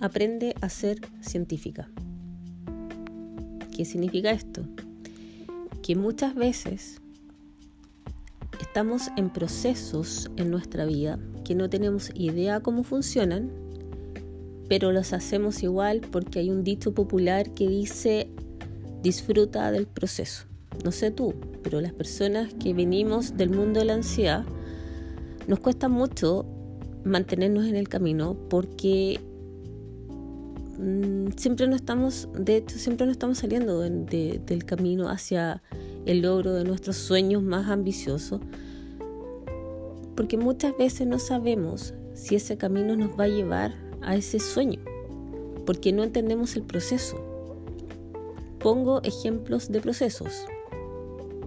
aprende a ser científica. ¿Qué significa esto? Que muchas veces estamos en procesos en nuestra vida que no tenemos idea cómo funcionan, pero los hacemos igual porque hay un dicho popular que dice disfruta del proceso. No sé tú, pero las personas que venimos del mundo de la ansiedad nos cuesta mucho mantenernos en el camino porque mm, siempre no estamos, de hecho, siempre no estamos saliendo del camino hacia el logro de nuestros sueños más ambiciosos, porque muchas veces no sabemos si ese camino nos va a llevar a ese sueño, porque no entendemos el proceso. Pongo ejemplos de procesos.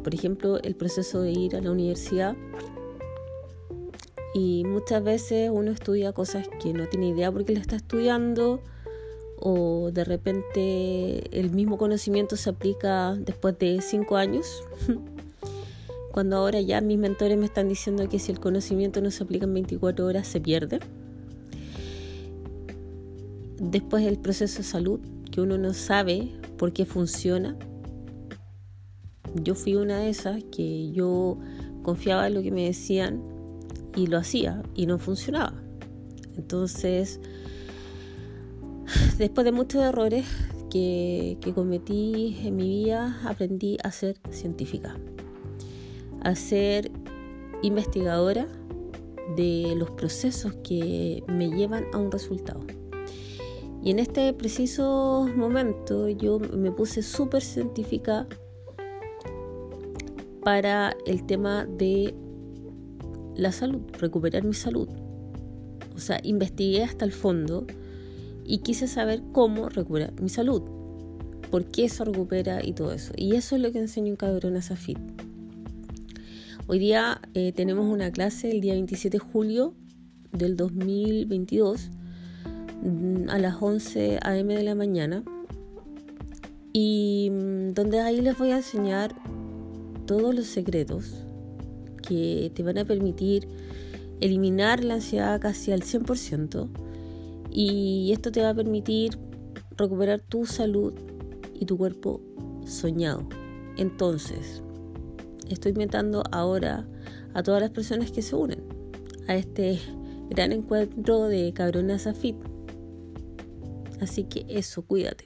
Por ejemplo, el proceso de ir a la universidad y muchas veces uno estudia cosas que no tiene idea porque le está estudiando o de repente el mismo conocimiento se aplica después de cinco años. Cuando ahora ya mis mentores me están diciendo que si el conocimiento no se aplica en 24 horas se pierde. Después el proceso de salud, que uno no sabe por qué funciona. Yo fui una de esas que yo confiaba en lo que me decían y lo hacía y no funcionaba. Entonces, después de muchos errores que, cometí en mi vida, aprendí a ser científica, a ser investigadora de los procesos que me llevan a un resultado. Y en este preciso momento yo me puse súper científica para el tema de la salud, recuperar mi salud. O sea, investigué hasta el fondo y quise saber cómo recuperar mi salud, por qué se recupera y todo eso. Y eso es lo que enseño en Cabrona Safit. Hoy día eh, tenemos una clase el día 27 de julio del 2022 mm, a las 11 a.m. de la mañana y mm, donde ahí les voy a enseñar todos los secretos que te van a permitir eliminar la ansiedad casi al 100% y esto te va a permitir recuperar tu salud y tu cuerpo soñado. Entonces, estoy invitando ahora a todas las personas que se unen a este gran encuentro de Cabronas Fit. Así que eso, cuídate.